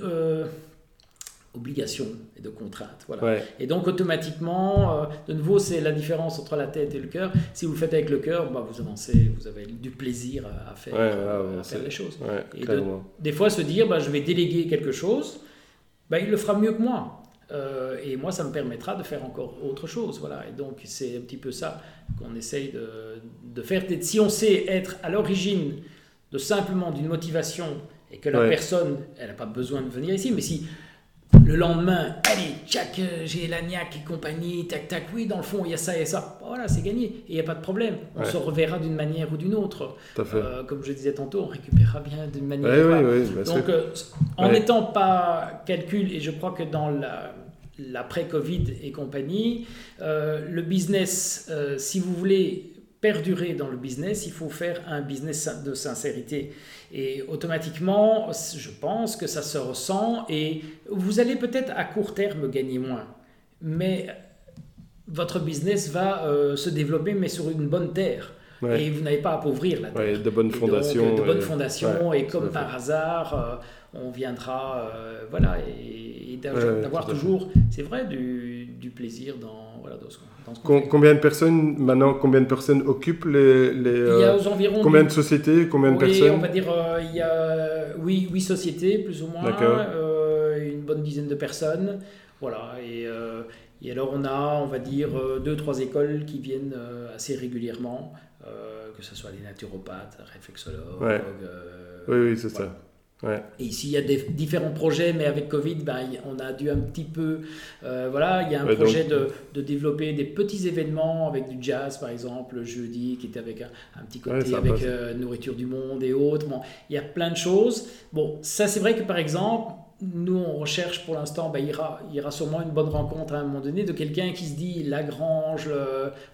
obligation et de contrainte. Voilà. Et donc automatiquement, euh, de nouveau, c'est la différence entre la tête et le cœur. Si vous le faites avec le cœur, bah, vous avancez, vous avez du plaisir à faire, euh, à faire les choses. et des fois, se dire, bah, je vais déléguer quelque chose, bah, il le fera mieux que moi. Euh, et moi, ça me permettra de faire encore autre chose. Voilà. Et donc, c'est un petit peu ça qu'on essaye de, de faire. Si on sait être à l'origine de simplement d'une motivation et que la personne, elle n'a pas besoin de venir ici, mais si le lendemain, allez, tchac, euh, j'ai l'agnac et compagnie, tac, tac, oui, dans le fond, il y a ça et ça. Voilà, c'est gagné. Et il n'y a pas de problème. On se reverra d'une manière ou d'une autre. Euh, comme je disais tantôt, on récupérera bien d'une manière ou d'une autre. Donc, euh, en n'étant pas calcul, et je crois que dans la l'après-Covid et compagnie, le business, si vous voulez perdurer dans le business, il faut faire un business de sincérité. Et automatiquement, je pense que ça se ressent et vous allez peut-être à court terme gagner moins. Mais votre business va euh, se développer, mais sur une bonne terre. Et vous n'avez pas à appauvrir la terre.
de bonnes fondations.
de bonnes fondations. et comme par hasard, euh, on viendra, euh, voilà, et, d'avoir toujours, c'est vrai, du, du, plaisir dans, voilà, dans ce
combien de personnes maintenant Combien de personnes occupent les, les
Il y a aux environs
combien de sociétés Combien de
oui,
personnes
on va dire euh, il y a oui, huit sociétés plus ou moins, euh, une bonne dizaine de personnes, voilà. Et, euh, et, alors on a, on va dire deux trois écoles qui viennent assez régulièrement, que ce soit les naturopathes, réflexologues.
oui, oui, c'est ça.
Et ici, il y a des, différents projets, mais avec Covid, ben, on a dû un petit peu. Euh, voilà, il y a un projet de, de, développer des petits événements avec du jazz, par exemple, le jeudi, qui était avec un, petit côté avec euh, Nourriture du Monde et autres. Bon, il y a plein de choses. Bon, ça, c'est vrai que par exemple, nous, on recherche pour l'instant, bah, il, y aura sûrement une bonne rencontre à un moment donné de quelqu'un qui se dit Lagrange,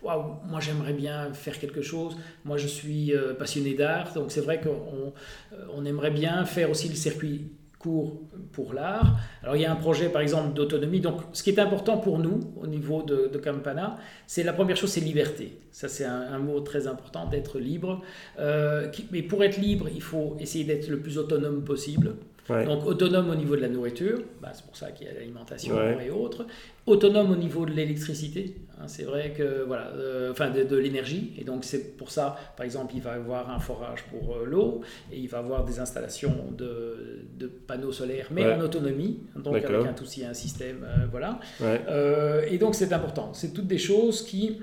waouh, moi j'aimerais bien faire quelque chose. Moi je suis euh, passionné d'art, donc c'est vrai qu'on euh, on aimerait bien faire aussi le circuit court pour l'art. Alors il y a un projet par exemple d'autonomie. Donc ce qui est important pour nous au niveau de, Campana, c'est la première chose, c'est liberté. Ça c'est un, mot très important, d'être libre. Euh, mais pour être libre, il faut essayer d'être le plus autonome possible. Donc autonome au niveau de la nourriture, bah, c'est pour ça qu'il y a l'alimentation et autres. Autonome au niveau de l'électricité, hein, c'est vrai que voilà, euh, enfin de, l'énergie, et donc c'est pour ça, par exemple, il va avoir un forage pour euh, l'eau et il va avoir des installations de, de panneaux solaires, mais en autonomie, donc avec un, aussi un système, euh, voilà. et donc c'est important. C'est toutes des choses qui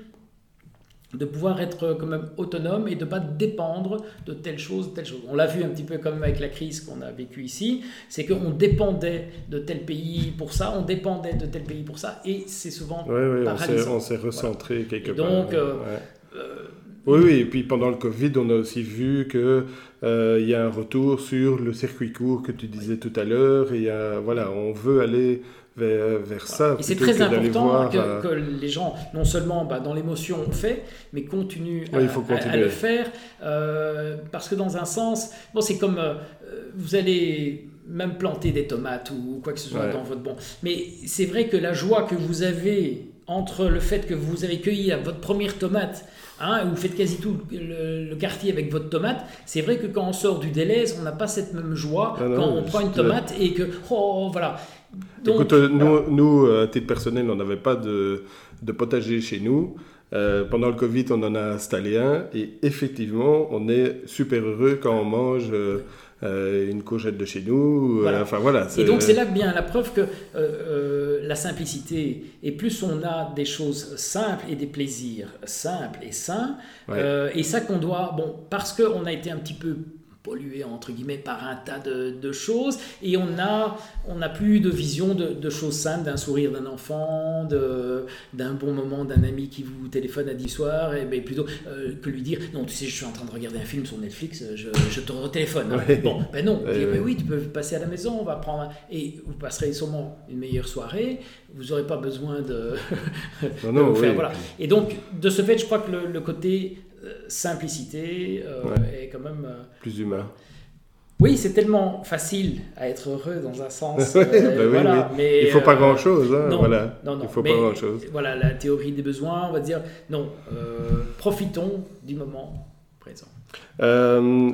de pouvoir être quand même autonome et de ne pas dépendre de telle chose, telle chose. On l'a vu un petit peu comme avec la crise qu'on a vécue ici, c'est qu'on dépendait de tel pays pour ça, on dépendait de tel pays pour ça, et c'est souvent
oui, on s'est recentré quelque part. Donc, euh, euh, oui, oui, et puis pendant le Covid, on a aussi vu qu'il euh, y a un retour sur le circuit court que tu disais tout à l'heure, et voilà, on veut aller vers, ça.
Et c'est très important euh, que, les gens, non seulement bah, dans l'émotion, on fait, mais continuent à, le faire. Euh, parce que dans un sens, bon, c'est comme euh, vous allez même planter des tomates ou quoi que ce soit dans votre bon. Mais c'est vrai que la joie que vous avez entre le fait que vous avez cueilli votre première tomate, hein, vous faites quasi tout le, quartier avec votre tomate, c'est vrai que quand on sort du délaise, on n'a pas cette même joie ah quand on prend une tomate et que, oh, voilà.
Écoute, nous, nous, à titre personnel, on n'avait pas de, de, potager chez nous. Euh, pendant le Covid, on en a installé un et effectivement, on est super heureux quand on mange euh, euh, une courgette de chez nous.
Voilà.
enfin voilà.
Et donc c'est là bien la preuve que la simplicité, et plus on a des choses simples et des plaisirs simples et sains,
Ouais.
et ça qu'on doit, bon, parce qu'on a été un petit peu pollué entre guillemets par un tas de, de choses et on a on n'a plus de vision de, de choses simples d'un sourire d'un enfant d'un bon moment d'un ami qui vous téléphone à 10 soirs et ben plutôt euh, que lui dire non tu sais je suis en train de regarder un film sur Netflix je, je te retéléphone hein.
Ouais.
bon ben non
Ouais,
Dire,
ouais.
ben oui tu peux passer à la maison on va prendre un- et vous passerez sûrement une meilleure soirée vous n'aurez pas besoin de
Non,
faire,
oui.
voilà. Et donc, de ce fait, je crois que le, le côté euh, simplicité euh,
Ouais.
est quand même. euh,
Plus humain.
Oui, c'est tellement facile à être heureux dans un sens. Euh,
bah oui,
voilà,
oui.
mais,
Il faut pas
euh,
grand chose. Hein,
non,
voilà.
non, non,
Il faut
mais,
pas grand chose.
Voilà, la théorie des besoins, on va dire non, euh, profitons du moment présent.
Euh,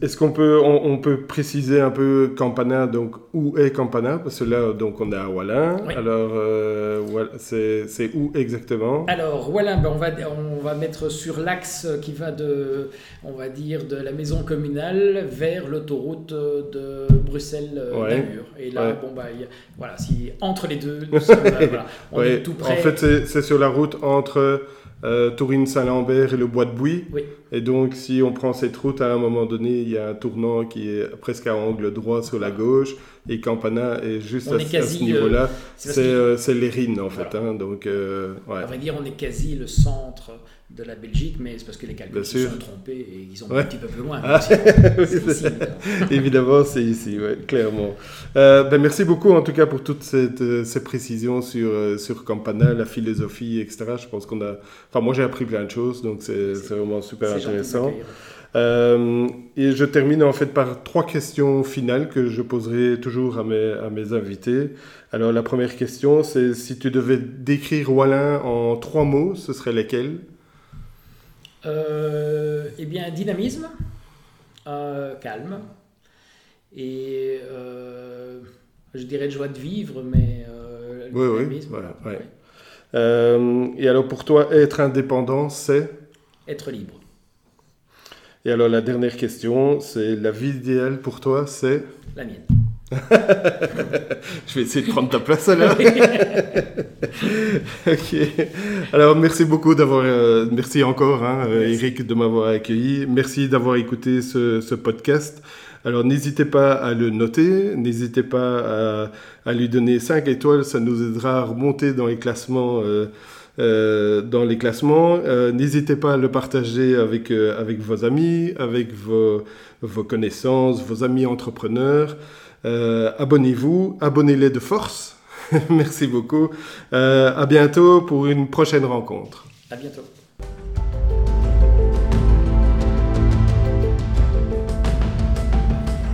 Est-ce qu'on peut, on, on peut préciser un peu Campana, donc où est Campana? Parce que là, donc on est à Wallin.
Oui.
Alors, euh, c'est où exactement?
Alors, voilà, ben, on, va, on va mettre sur l'axe qui va de, on va dire, de la maison communale vers l'autoroute de Bruxelles-Namur.
Ouais.
Et là,
Ouais.
bon, a- voilà, si, entre les deux, nous sommes, euh, voilà, on
Ouais,
est tout près.
En fait, c'est sur la route entre euh, Tourine-Saint-Lambert et le Bois de Bouy.
Oui.
Et donc, si on prend cette route, à un moment donné, il y a un tournant qui est presque à angle droit sur la gauche. Et Campana est juste
On
à,
est
à
quasi,
ce niveau-là.
c'est parce
C'est euh, l'Érine, en fait. Hein, donc, euh, ouais.
À vrai dire, on est quasi le centre de la Belgique, mais c'est parce que les calculs se sont trompés et ils ont
Ouais.
un petit peu plus loin.
Ah.
Ici, évidemment.
C'est ici, ouais, clairement. Euh, ben, merci beaucoup en tout cas pour toutes cette, euh, ces précisions sur, euh, sur Campana, la philosophie, etc. Je pense qu'on a... Enfin, moi j'ai appris plein de choses, donc c'est vraiment super intéressant. Euh, et je termine en fait par trois questions finales que je poserai toujours à mes, à mes invités. Alors la première question, c'est si tu devais décrire Wallin en trois mots, ce serait lesquels?
Euh, eh bien, dynamisme, euh, calme, et euh, je dirais de joie de vivre, mais euh,
Oui,
dynamisme,
voilà, ouais.
ouais.
Et alors pour toi, être indépendant, c'est?
Être libre.
Et alors la dernière question, c'est la vie idéale pour toi, c'est?
La mienne.
Je vais essayer de prendre ta place alors. ok. Alors merci beaucoup d'avoir, euh, merci encore, hein, euh,
Merci.
Eric, de m'avoir accueilli. Merci d'avoir écouté ce, ce podcast. Alors n'hésitez pas à le noter, n'hésitez pas à, à lui donner 5 étoiles, ça nous aidera à remonter dans les classements. euh, euh, dans les classements, Euh, n'hésitez pas à le partager avec, euh, avec vos amis, avec vos, vos connaissances, vos amis entrepreneurs. Euh, abonnez-vous, abonnez-les de force. Merci beaucoup. Euh, à bientôt pour une prochaine rencontre.
À bientôt.